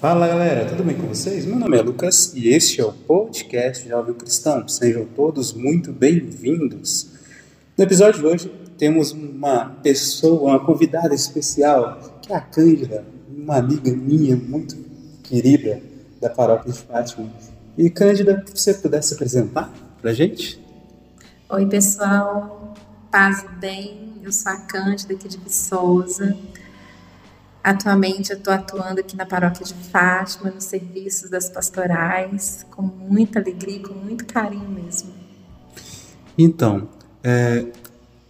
Fala galera, tudo bem com vocês? Meu nome é Lucas e este é o podcast Jovem Cristão. Sejam todos muito bem-vindos. No episódio de hoje temos uma pessoa, uma convidada especial, que é a Cândida, uma amiga minha muito querida da paróquia de Fátima. E Cândida, se você pudesse apresentar pra gente? Oi pessoal, paz bem, eu sou a Cândida aqui de Viçosa. Atualmente eu estou atuando aqui na paróquia de Fátima, nos serviços das pastorais, com muita alegria, com muito carinho mesmo. Então, é,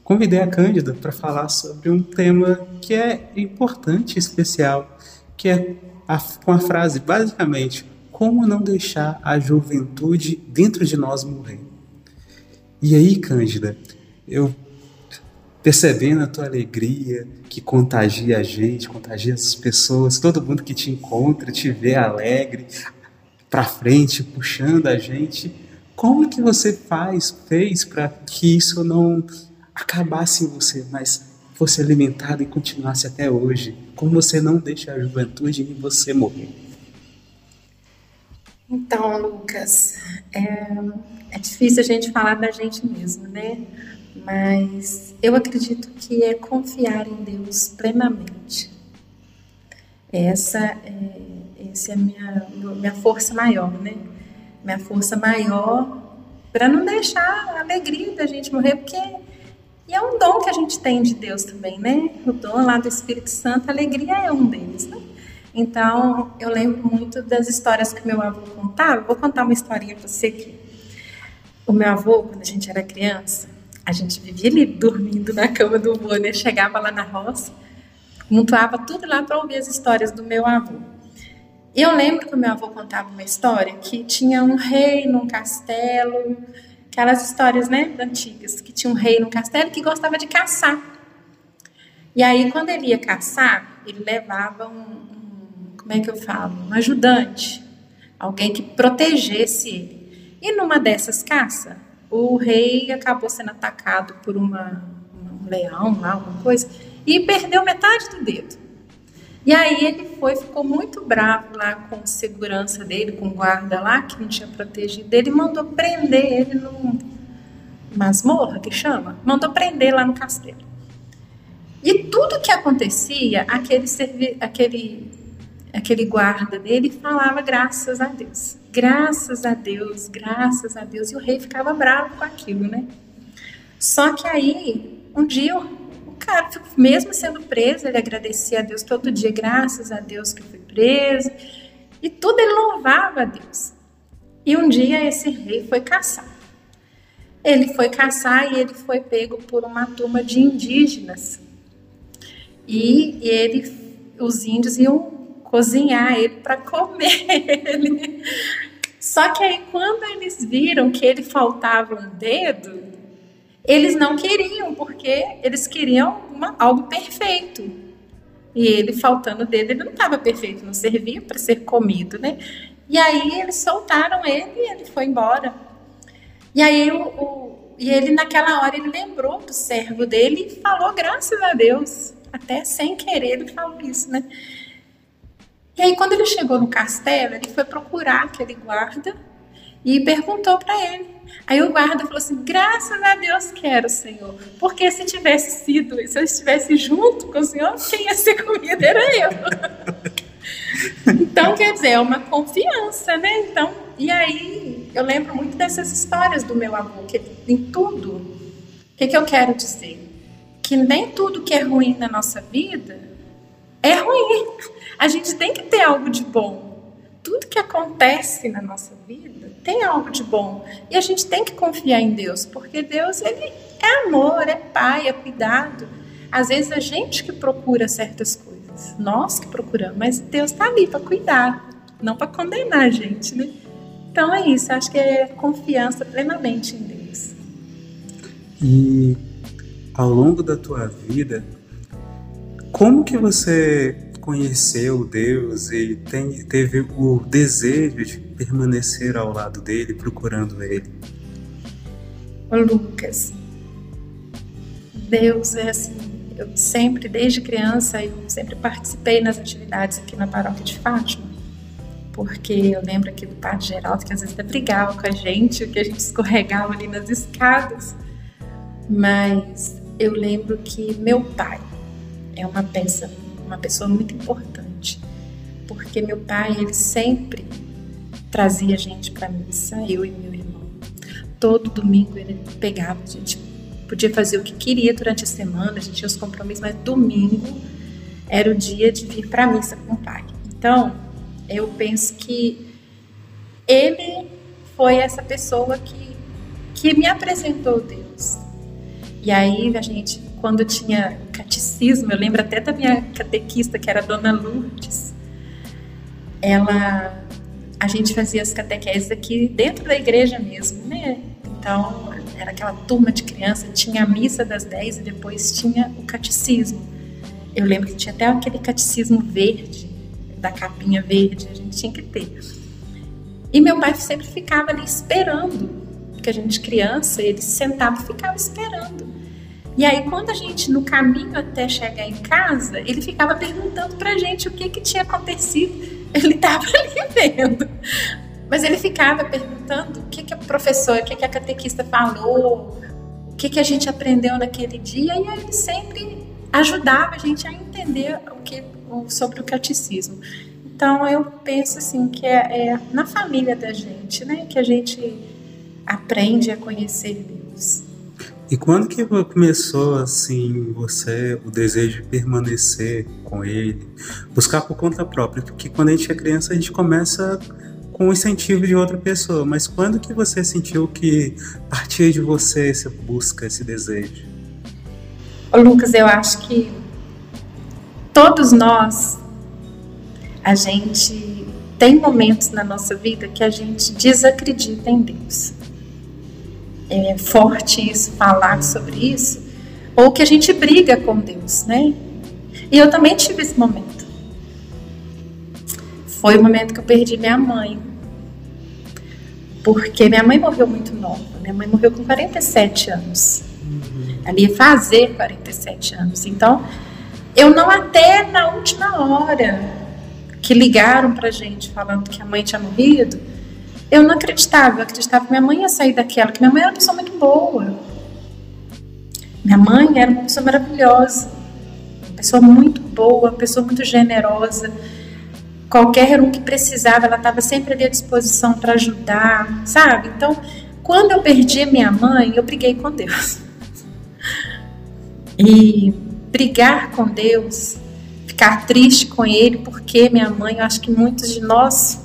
convidei a Cândida para falar sobre um tema que é importante especial, que é a, com a frase, basicamente, como não deixar a juventude dentro de nós morrer. E aí, Cândida, eu percebendo a tua alegria que contagia a gente, contagia as pessoas, todo mundo que te encontra, te vê alegre, para frente, puxando a gente. Como que você faz, fez para que isso não acabasse em você, mas fosse alimentado e continuasse até hoje? Como você não deixa a juventude em você morrer? Então, Lucas, é, é difícil a gente falar da gente mesmo, né? Mas eu acredito que é confiar em Deus plenamente. Essa é, é a minha, minha força maior, né? Minha força maior para não deixar a alegria da gente morrer, porque e é um dom que a gente tem de Deus também, né? O dom lá do Espírito Santo, a alegria é um deles, né? Então, eu lembro muito das histórias que meu avô contava. Vou contar uma historinha para você aqui. O meu avô, quando a gente era criança, a gente vivia ali dormindo na cama do avô, né? Chegava lá na roça, montuava tudo lá para ouvir as histórias do meu avô. E eu lembro que o meu avô contava uma história que tinha um rei num castelo, aquelas histórias, né, antigas, que tinha um rei num castelo que gostava de caçar. E aí, quando ele ia caçar, ele levava um, um como é que eu falo, um ajudante, alguém que protegesse ele. E numa dessas caças, o rei acabou sendo atacado por uma, um leão lá, uma coisa, e perdeu metade do dedo. E aí ele foi, ficou muito bravo lá com segurança dele, com o guarda lá, que não tinha protegido ele, mandou prender ele no masmorra, que chama, mandou prender lá no castelo. E tudo que acontecia, aquele, aquele, aquele guarda dele falava graças a Deus. Graças a Deus, graças a Deus. E o rei ficava bravo com aquilo, né? Só que aí, um dia, o cara, mesmo sendo preso, ele agradecia a Deus todo dia, graças a Deus que fui preso. E tudo ele louvava a Deus. E um dia esse rei foi caçar. Ele foi caçar e ele foi pego por uma turma de indígenas. E ele, os índios iam cozinhar ele para comer ele. Só que aí quando eles viram que ele faltava um dedo, eles não queriam, porque eles queriam uma, algo perfeito. E ele faltando o dedo, ele não estava perfeito, não servia para ser comido, né? E aí eles soltaram ele e ele foi embora. E aí o, o, e ele naquela hora ele lembrou do servo dele e falou graças a Deus, até sem querer ele falou isso, né? E aí, quando ele chegou no castelo, ele foi procurar aquele guarda e perguntou para ele. Aí o guarda falou assim: graças a Deus quero, Senhor, porque se tivesse sido, se eu estivesse junto com o Senhor, quem ia ser comida era eu. então, quer dizer, é uma confiança, né? Então, e aí eu lembro muito dessas histórias do meu avô, que em tudo, o que, que eu quero dizer? Que nem tudo que é ruim na nossa vida é ruim. A gente tem que ter algo de bom. Tudo que acontece na nossa vida tem algo de bom. E a gente tem que confiar em Deus, porque Deus ele é amor, é pai, é cuidado. Às vezes a gente que procura certas coisas, nós que procuramos, mas Deus está ali para cuidar, não para condenar a gente, né? Então é isso, acho que é confiança plenamente em Deus. E ao longo da tua vida, como que você conheceu Deus e tem, teve o desejo de permanecer ao lado dele, procurando ele? Lucas, Deus é assim, eu sempre, desde criança, eu sempre participei nas atividades aqui na paróquia de Fátima. porque eu lembro aqui do Padre Geraldo que às vezes brigava com a gente, que a gente escorregava ali nas escadas. Mas eu lembro que meu pai é uma peça, uma pessoa muito importante, porque meu pai ele sempre trazia a gente para missa, eu e meu irmão. Todo domingo ele pegava, a gente podia fazer o que queria durante a semana, a gente tinha os compromissos, mas domingo era o dia de vir para missa com o pai. Então, eu penso que ele foi essa pessoa que, que me apresentou Deus. E aí, a gente, quando tinha catecismo, eu lembro até da minha catequista, que era a Dona Lourdes, ela, a gente fazia as catequeses aqui dentro da igreja mesmo, né? Então, era aquela turma de criança, tinha a missa das 10 e depois tinha o catecismo. Eu lembro que tinha até aquele catecismo verde, da capinha verde, a gente tinha que ter. E meu pai sempre ficava ali esperando, porque a gente criança, ele sentava e ficava esperando. E aí quando a gente no caminho até chegar em casa, ele ficava perguntando pra gente o que que tinha acontecido. Ele estava ali vendo. Mas ele ficava perguntando o que que a professora, o que que a catequista falou, o que que a gente aprendeu naquele dia, e ele sempre ajudava a gente a entender o que sobre o catecismo. Então eu penso assim que é, é, na família da gente, né, que a gente aprende a conhecer Deus. E quando que começou assim você o desejo de permanecer com Ele, buscar por conta própria? Porque quando a gente é criança a gente começa com o incentivo de outra pessoa, mas quando que você sentiu que partia de você essa busca, esse desejo? Ô Lucas, eu acho que todos nós, a gente tem momentos na nossa vida que a gente desacredita em Deus. É forte isso, falar sobre isso, ou que a gente briga com Deus, né? E eu também tive esse momento. Foi o momento que eu perdi minha mãe. Porque minha mãe morreu muito nova. Minha mãe morreu com 47 anos ali ia fazer 47 anos. Então, eu não até na última hora que ligaram pra gente falando que a mãe tinha morrido, eu não acreditava, eu acreditava que minha mãe ia sair daquela, que minha mãe era uma pessoa muito boa. Minha mãe era uma pessoa maravilhosa, uma pessoa muito boa, uma pessoa muito generosa. Qualquer um que precisava, ela estava sempre ali à disposição para ajudar, sabe? Então, quando eu perdi minha mãe, eu briguei com Deus. E brigar com Deus, ficar triste com Ele, porque minha mãe, eu acho que muitos de nós,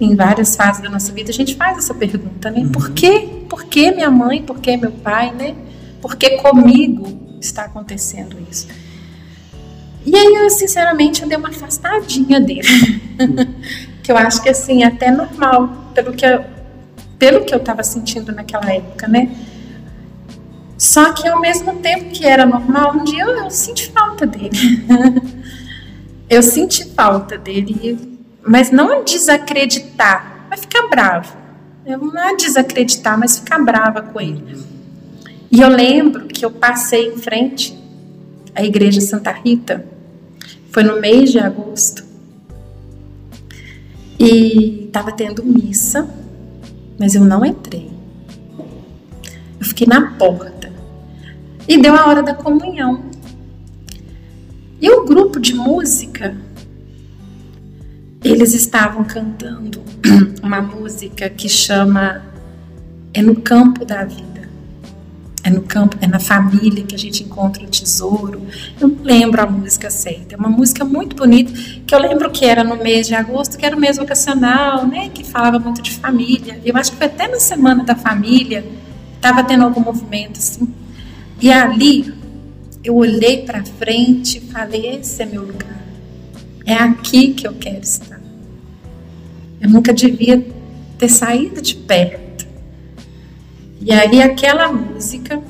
em várias fases da nossa vida, a gente faz essa pergunta, né? Uhum. Por quê? Por que minha mãe? Por que meu pai, né? Por que comigo está acontecendo isso? E aí, eu, sinceramente, eu dei uma afastadinha dele. Uhum. que eu acho que, assim, é até normal, pelo que eu, pelo que eu estava sentindo naquela época, né? Só que ao mesmo tempo que era normal, um dia eu, eu senti falta dele. eu senti falta dele, mas não desacreditar, mas ficar brava. Eu não é desacreditar, mas ficar brava com ele. E eu lembro que eu passei em frente à igreja Santa Rita, foi no mês de agosto, e estava tendo missa, mas eu não entrei. Eu fiquei na porta e deu a hora da comunhão. E o grupo de música, eles estavam cantando uma música que chama É no campo da vida. É no campo, é na família que a gente encontra o tesouro. Eu não lembro a música certa. É uma música muito bonita, que eu lembro que era no mês de agosto, que era o mês vocacional, né? Que falava muito de família. Eu acho que foi até na semana da família, estava tendo algum movimento assim. E ali eu olhei para frente e falei: esse é meu lugar. É aqui que eu quero estar. Eu nunca devia ter saído de perto. E aí aquela música,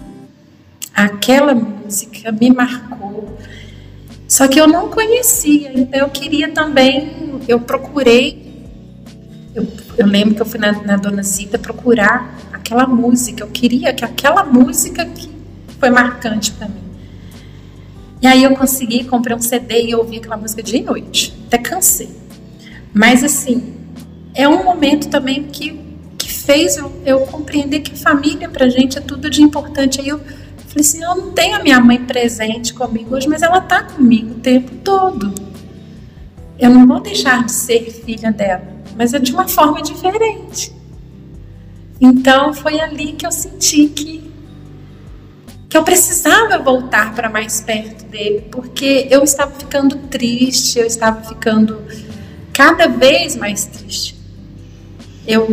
aquela música me marcou. Só que eu não conhecia, então eu queria também, eu procurei, eu, eu lembro que eu fui na, na Dona Zita procurar aquela música, eu queria que aquela música que foi marcante para mim. E aí eu consegui, comprei um CD e ouvi aquela música dia e noite. Até cansei. Mas assim, é um momento também que, que fez eu, eu compreender que família pra gente é tudo de importante. Aí eu falei assim, eu não tenho a minha mãe presente comigo hoje, mas ela tá comigo o tempo todo. Eu não vou deixar de ser filha dela, mas é de uma forma diferente. Então foi ali que eu senti que que eu precisava voltar para mais perto dele, porque eu estava ficando triste, eu estava ficando cada vez mais triste. Eu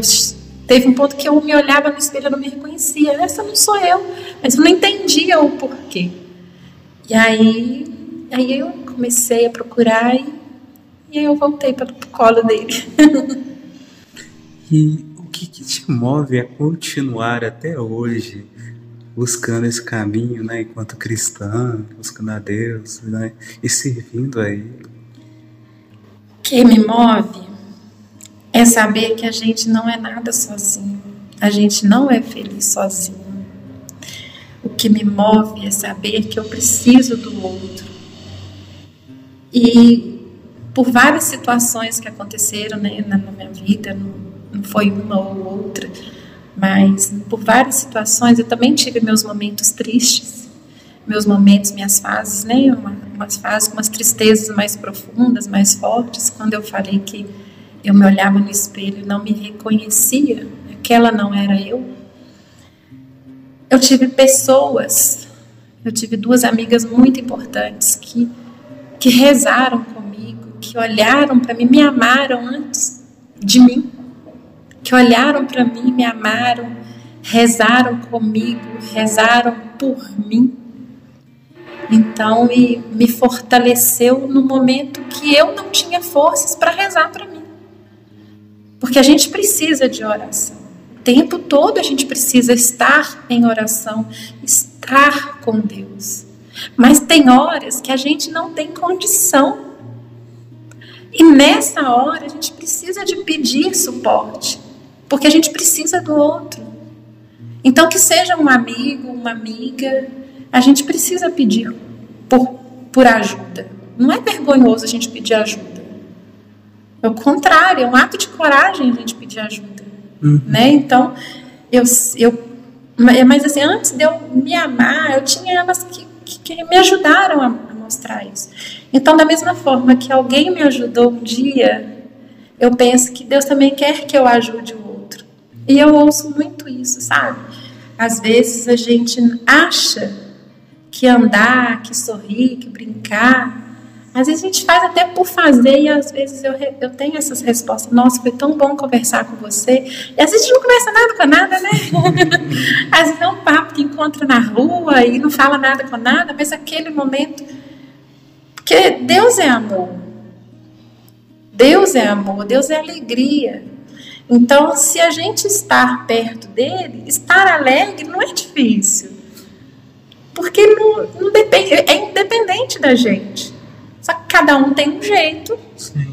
teve um ponto que eu me olhava no espelho e não me reconhecia. Essa não sou eu, mas eu não entendia o porquê. E aí, aí eu comecei a procurar e, e aí eu voltei para o colo dele. e o que, que te move a continuar até hoje buscando esse caminho, né, enquanto cristã, buscando a Deus, né, e servindo a Ele. O que me move é saber que a gente não é nada sozinho, a gente não é feliz sozinho. O que me move é saber que eu preciso do outro. E por várias situações que aconteceram né, na minha vida, não, não foi uma ou outra, mas por várias situações eu também tive meus momentos tristes, meus momentos, minhas fases, né? Uma, umas fases com umas tristezas mais profundas, mais fortes. Quando eu falei que eu me olhava no espelho e não me reconhecia, aquela não era eu. Eu tive pessoas, eu tive duas amigas muito importantes que, que rezaram comigo, que olharam para mim, me amaram antes de mim que olharam para mim, me amaram, rezaram comigo, rezaram por mim. Então, e me fortaleceu no momento que eu não tinha forças para rezar para mim. Porque a gente precisa de oração. O tempo todo a gente precisa estar em oração, estar com Deus. Mas tem horas que a gente não tem condição. E nessa hora a gente precisa de pedir suporte. Porque a gente precisa do outro. Então, que seja um amigo, uma amiga, a gente precisa pedir por, por ajuda. Não é vergonhoso a gente pedir ajuda. É o contrário, é um ato de coragem a gente pedir ajuda. Uhum. Né? Então, eu, eu. Mas assim, antes de eu me amar, eu tinha elas que, que, que me ajudaram a, a mostrar isso. Então, da mesma forma que alguém me ajudou um dia, eu penso que Deus também quer que eu ajude o e eu ouço muito isso, sabe? Às vezes a gente acha que andar, que sorrir, que brincar, às vezes a gente faz até por fazer e às vezes eu, eu tenho essas respostas. Nossa, foi tão bom conversar com você. E às vezes a gente não conversa nada com nada, né? às vezes é um papo que encontra na rua e não fala nada com nada, mas aquele momento. Porque Deus é amor. Deus é amor, Deus é alegria. Então, se a gente estar perto dele, estar alegre não é difícil. Porque não, não depende, é independente da gente. Só que cada um tem um jeito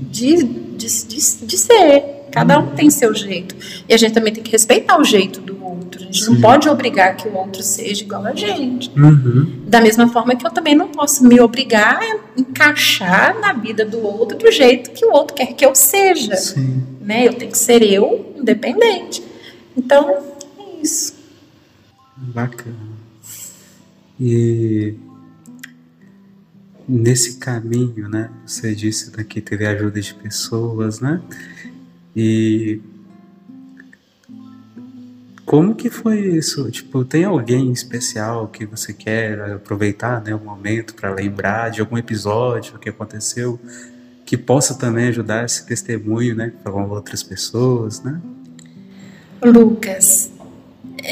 de, de, de, de, ser. Cada um tem seu jeito. E a gente também tem que respeitar o jeito do outro. A gente Sim. não pode obrigar que o outro seja igual a gente. Uhum. Da mesma forma que eu também não posso me obrigar a encaixar na vida do outro do jeito que o outro quer que eu seja. Sim né? Eu tenho que ser eu, independente. Então, é isso. Bacana. E nesse caminho, né? Você disse que teve ajuda de pessoas, né? E como que foi isso? Tipo, tem alguém especial que você quer aproveitar, né, o momento para lembrar de algum episódio que aconteceu que possa também ajudar esse testemunho, né, para outras pessoas, né? Lucas,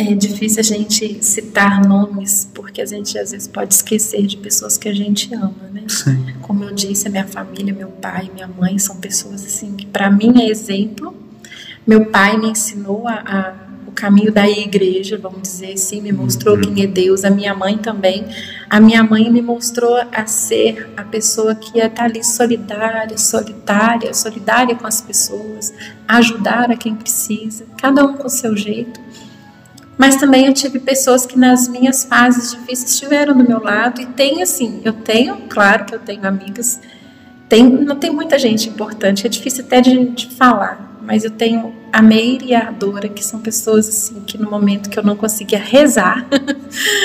é difícil a gente citar nomes, porque a gente às vezes pode esquecer de pessoas que a gente ama, né? Sim. Como eu disse, a minha família, meu pai, minha mãe são pessoas assim que para mim é exemplo. Meu pai me ensinou a, a o caminho da igreja, vamos dizer assim, me mostrou uhum. quem é Deus, a minha mãe também. A minha mãe me mostrou a ser a pessoa que ia estar ali solidária, solitária, solidária com as pessoas, ajudar a quem precisa, cada um com o seu jeito. Mas também eu tive pessoas que nas minhas fases difíceis estiveram do meu lado e tem assim, eu tenho, claro que eu tenho amigas tem, não tem muita gente importante, é difícil até de, de falar, mas eu tenho a Meire e a Dora, que são pessoas assim que no momento que eu não conseguia rezar,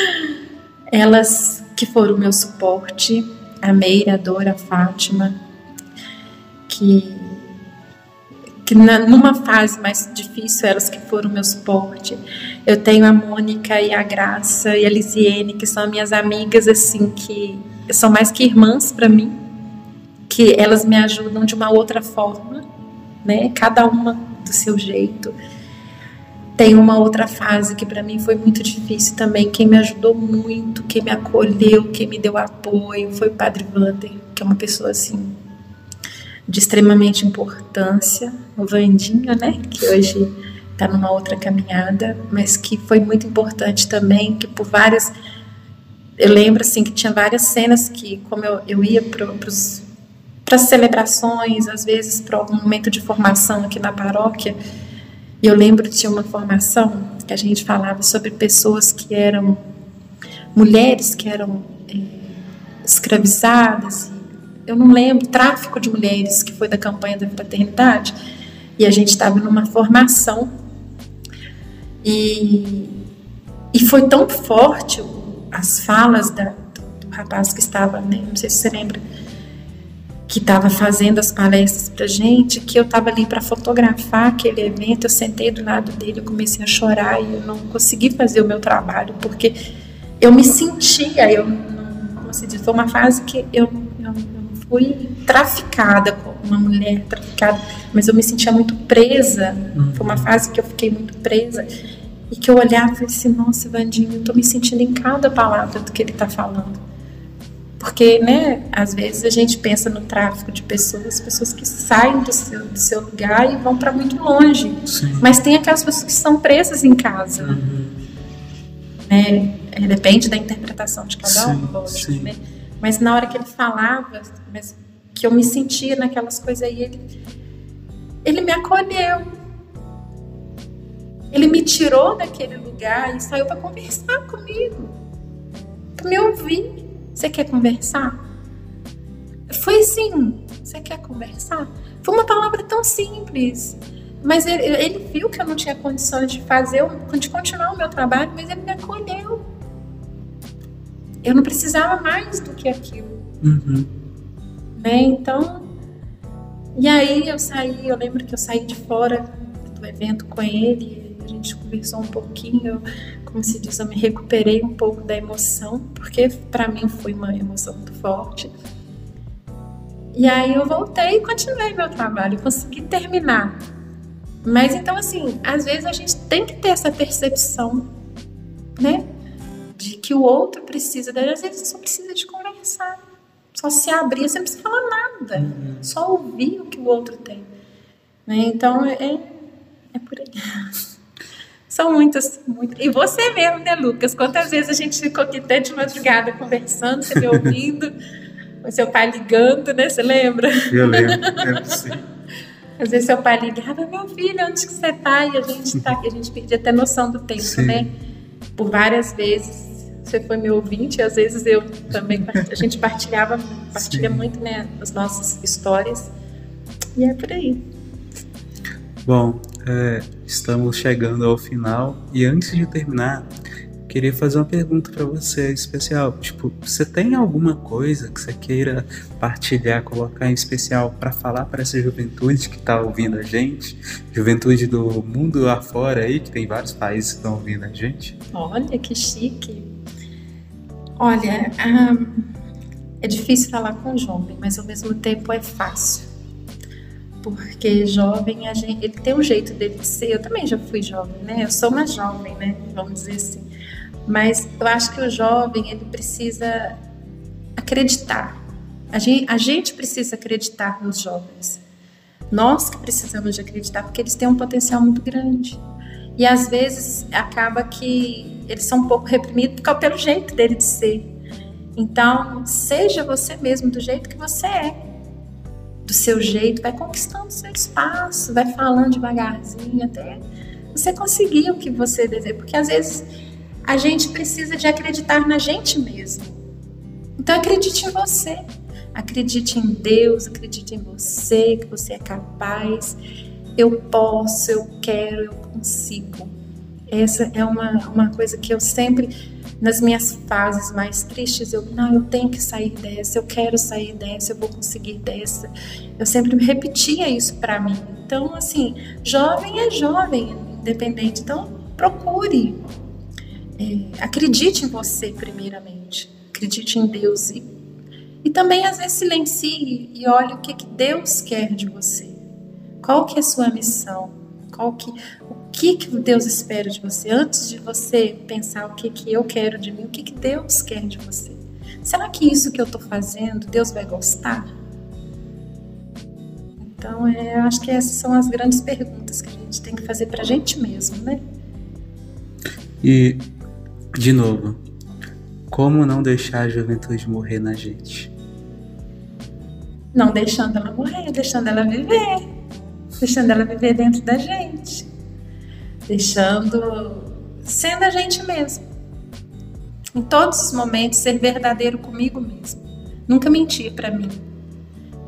elas que foram o meu suporte, a Meire, a Dora, a Fátima, que que na, numa fase mais difícil elas que foram meu suporte. Eu tenho a Mônica e a Graça e a Lisiene, que são minhas amigas assim que são mais que irmãs para mim que elas me ajudam de uma outra forma, né? Cada uma do seu jeito. Tem uma outra fase que para mim foi muito difícil também. Quem me ajudou muito, quem me acolheu, quem me deu apoio foi o Padre Vander, que é uma pessoa assim de extremamente importância. O Vandinho, né? Que hoje está numa outra caminhada, mas que foi muito importante também, que por várias eu lembro assim que tinha várias cenas que como eu, eu ia para para celebrações, às vezes para algum momento de formação aqui na paróquia. E eu lembro de uma formação que a gente falava sobre pessoas que eram mulheres que eram é, escravizadas. Eu não lembro, tráfico de mulheres, que foi da campanha da fraternidade. E a gente estava numa formação. E, e foi tão forte as falas da, do, do rapaz que estava, né, não sei se você lembra, que estava fazendo as palestras para gente, que eu estava ali para fotografar aquele evento. Eu sentei do lado dele, eu comecei a chorar e eu não consegui fazer o meu trabalho porque eu me sentia, eu não, como se diz, foi uma fase que eu, fui traficada como uma mulher traficada, mas eu me sentia muito presa. Foi uma fase que eu fiquei muito presa e que eu olhava e falei assim, nossa, Vandinho, eu estou me sentindo em cada palavra do que ele está falando. Porque, né, às vezes a gente pensa no tráfico de pessoas, pessoas que saem do seu, do seu lugar e vão para muito longe. Sim. Mas tem aquelas pessoas que são presas em casa. Uhum. Né? É, depende da interpretação de cada um, lógico, né? Mas na hora que ele falava, mas que eu me sentia naquelas coisas aí, ele, ele me acolheu. Ele me tirou daquele lugar e saiu para conversar comigo, para me ouvir. Você quer conversar? Foi sim. Você quer conversar? Foi uma palavra tão simples. Mas ele, ele, viu que eu não tinha condições de fazer, de continuar o meu trabalho, mas ele me acolheu. Eu não precisava mais do que aquilo. Uhum. Né? Então, e aí eu saí, eu lembro que eu saí de fora do evento com ele, a gente conversou um pouquinho, como se diz, eu me recuperei um pouco da emoção, porque para mim foi uma emoção muito forte. E aí eu voltei e continuei meu trabalho, consegui terminar. Mas então assim, às vezes a gente tem que ter essa percepção, né? De que o outro precisa, às vezes só precisa de conversar, só se abrir, você não precisa falar nada, uhum. só ouvir o que o outro tem. Né? Então é, é por aí. São muitas, muitas. E você mesmo, né, Lucas? Quantas vezes a gente ficou aqui até de madrugada conversando, você me ouvindo, o seu pai ligando, né? Você lembra? Eu lembro, lembro sim. Às vezes seu pai ligava, meu filho, onde que você tá? E a gente tá aqui, a gente perdia até noção do tempo, sim. né? Por várias vezes você foi meu ouvinte, e às vezes eu também, a gente partilhava, partilha sim. muito, né, as nossas histórias. E é por aí. Bom, é, estamos chegando ao final e antes de terminar, queria fazer uma pergunta para você especial. Tipo, você tem alguma coisa que você queira partilhar, colocar em especial para falar para essa juventude que está ouvindo a gente? Juventude do mundo afora aí, que tem vários países que estão ouvindo a gente. Olha que chique. Olha, um, é difícil falar com jovem, mas ao mesmo tempo é fácil porque jovem a gente, ele tem um jeito dele de ser. Eu também já fui jovem, né? Eu sou uma jovem, né? Vamos dizer assim. Mas eu acho que o jovem ele precisa acreditar. A gente, a gente precisa acreditar nos jovens. Nós que precisamos de acreditar, porque eles têm um potencial muito grande. E às vezes acaba que eles são um pouco reprimidos pelo jeito dele de ser. Então, seja você mesmo do jeito que você é do seu jeito, vai conquistando seu espaço, vai falando devagarzinho até você conseguir o que você deseja. Porque às vezes a gente precisa de acreditar na gente mesmo. Então acredite em você. Acredite em Deus, acredite em você, que você é capaz. Eu posso, eu quero, eu consigo. Essa é uma, uma coisa que eu sempre, nas minhas fases mais tristes, eu, não, eu tenho que sair dessa, eu quero sair dessa, eu vou conseguir dessa. Eu sempre repetia isso para mim. Então, assim, jovem é jovem, independente. Então, procure. É, acredite em você, primeiramente. Acredite em Deus. E, e também, às vezes, silencie e olhe o que, que Deus quer de você. Qual que é a sua missão? Qual que, que, que Deus espera de você? Antes de você pensar o que, que eu quero de mim, o que, que Deus quer de você? Será que isso que eu estou fazendo, Deus vai gostar? Então, é, acho que essas são as grandes perguntas que a gente tem que fazer para a gente mesmo, né? E, de novo, como não deixar a juventude morrer na gente? Não deixando ela morrer, deixando ela viver. Deixando ela viver dentro da gente. Deixando. sendo a gente mesmo. Em todos os momentos, ser verdadeiro comigo mesmo. Nunca mentir para mim.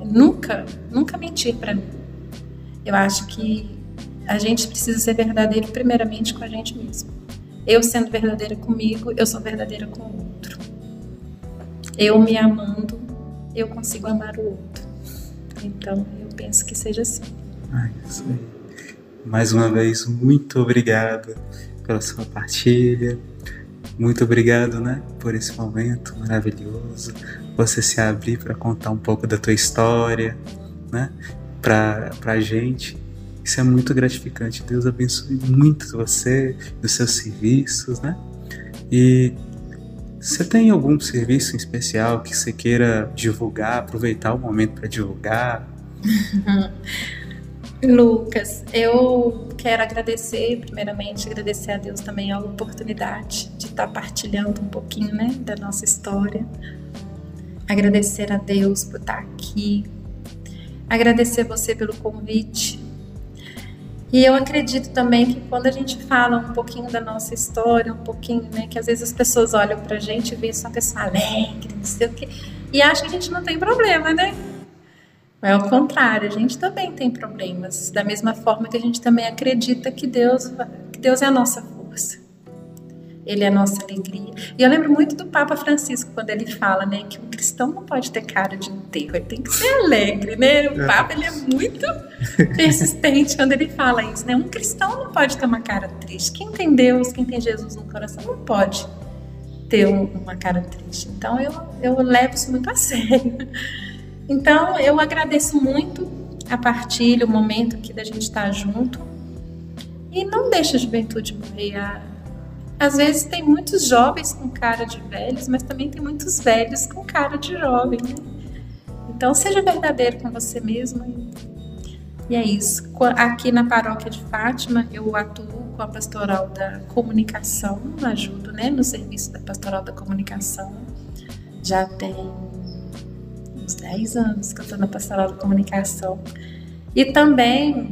Nunca, nunca mentir para mim. Eu acho que a gente precisa ser verdadeiro primeiramente com a gente mesmo. Eu sendo verdadeira comigo, eu sou verdadeira com o outro. Eu me amando, eu consigo amar o outro. Então, eu penso que seja assim. Ah, isso aí. Mais uma vez, muito obrigado pela sua partilha. Muito obrigado, né, por esse momento maravilhoso. Você se abrir para contar um pouco da tua história, né, para a gente. Isso é muito gratificante. Deus abençoe muito você, os seus serviços, né? E você tem algum serviço em especial que você queira divulgar, aproveitar o momento para divulgar? Lucas, eu quero agradecer, primeiramente, agradecer a Deus também a oportunidade de estar partilhando um pouquinho né, da nossa história. Agradecer a Deus por estar aqui. Agradecer você pelo convite. E eu acredito também que quando a gente fala um pouquinho da nossa história, um pouquinho, né, que às vezes as pessoas olham pra gente e veem só uma pessoa alegre, não sei o quê, e acham que a gente não tem problema, né? Mas ao contrário, a gente também tem problemas, da mesma forma que a gente também acredita que Deus, que Deus é a nossa força. Ele é a nossa alegria. E eu lembro muito do Papa Francisco quando ele fala, né, que um cristão não pode ter cara de enterro, ele tem que ser alegre, né? O é. Papa ele é muito persistente quando ele fala isso, né? Um cristão não pode ter uma cara triste. Quem tem Deus, quem tem Jesus no coração, não pode ter uma cara triste. Então eu, eu levo isso muito a sério. Então eu agradeço muito a partilha, o momento aqui da gente estar junto. E não deixa a juventude morrer. Às vezes tem muitos jovens com cara de velhos, mas também tem muitos velhos com cara de jovem. Né? Então seja verdadeiro com você mesmo. E é isso. Aqui na paróquia de Fátima, eu atuo com a pastoral da comunicação, ajudo né, no serviço da pastoral da comunicação. Já tem uns 10 anos que eu estou na pastoral da comunicação. E também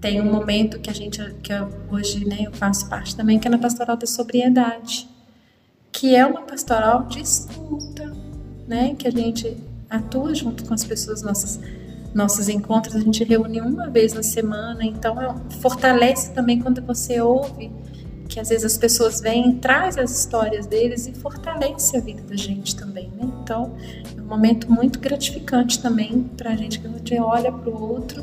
tem um momento que a gente, que eu, hoje né, eu faço parte também, que é na pastoral da sobriedade, que é uma pastoral de escuta, né, que a gente atua junto com as pessoas, nossas, nossos encontros, a gente reúne uma vez na semana, então é, fortalece também quando você ouve que às vezes as pessoas vêm, traz as histórias deles e fortalece a vida da gente também, né? Então é um momento muito gratificante também para a gente, que a gente olha para o outro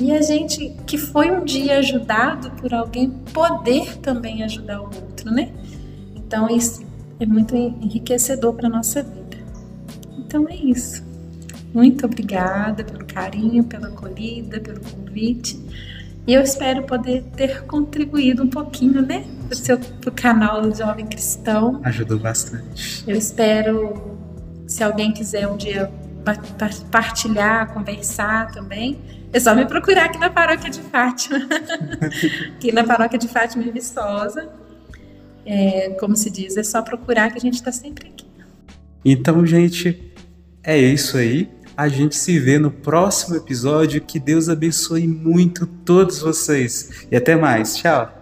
e a gente que foi um dia ajudado por alguém poder também ajudar o outro, né? Então isso é muito enriquecedor para nossa vida. Então é isso. Muito obrigada pelo carinho, pela acolhida, pelo convite. E eu espero poder ter contribuído um pouquinho, né, para o seu pro canal do Jovem Cristão. Ajudou bastante. Eu espero, se alguém quiser um dia partilhar, conversar também, é só me procurar aqui na paróquia de Fátima. aqui na paróquia de Fátima em Viçosa. É, como se diz, é só procurar que a gente está sempre aqui. Então, gente, é isso aí. A gente se vê no próximo episódio. Que Deus abençoe muito todos vocês. E até mais. Tchau.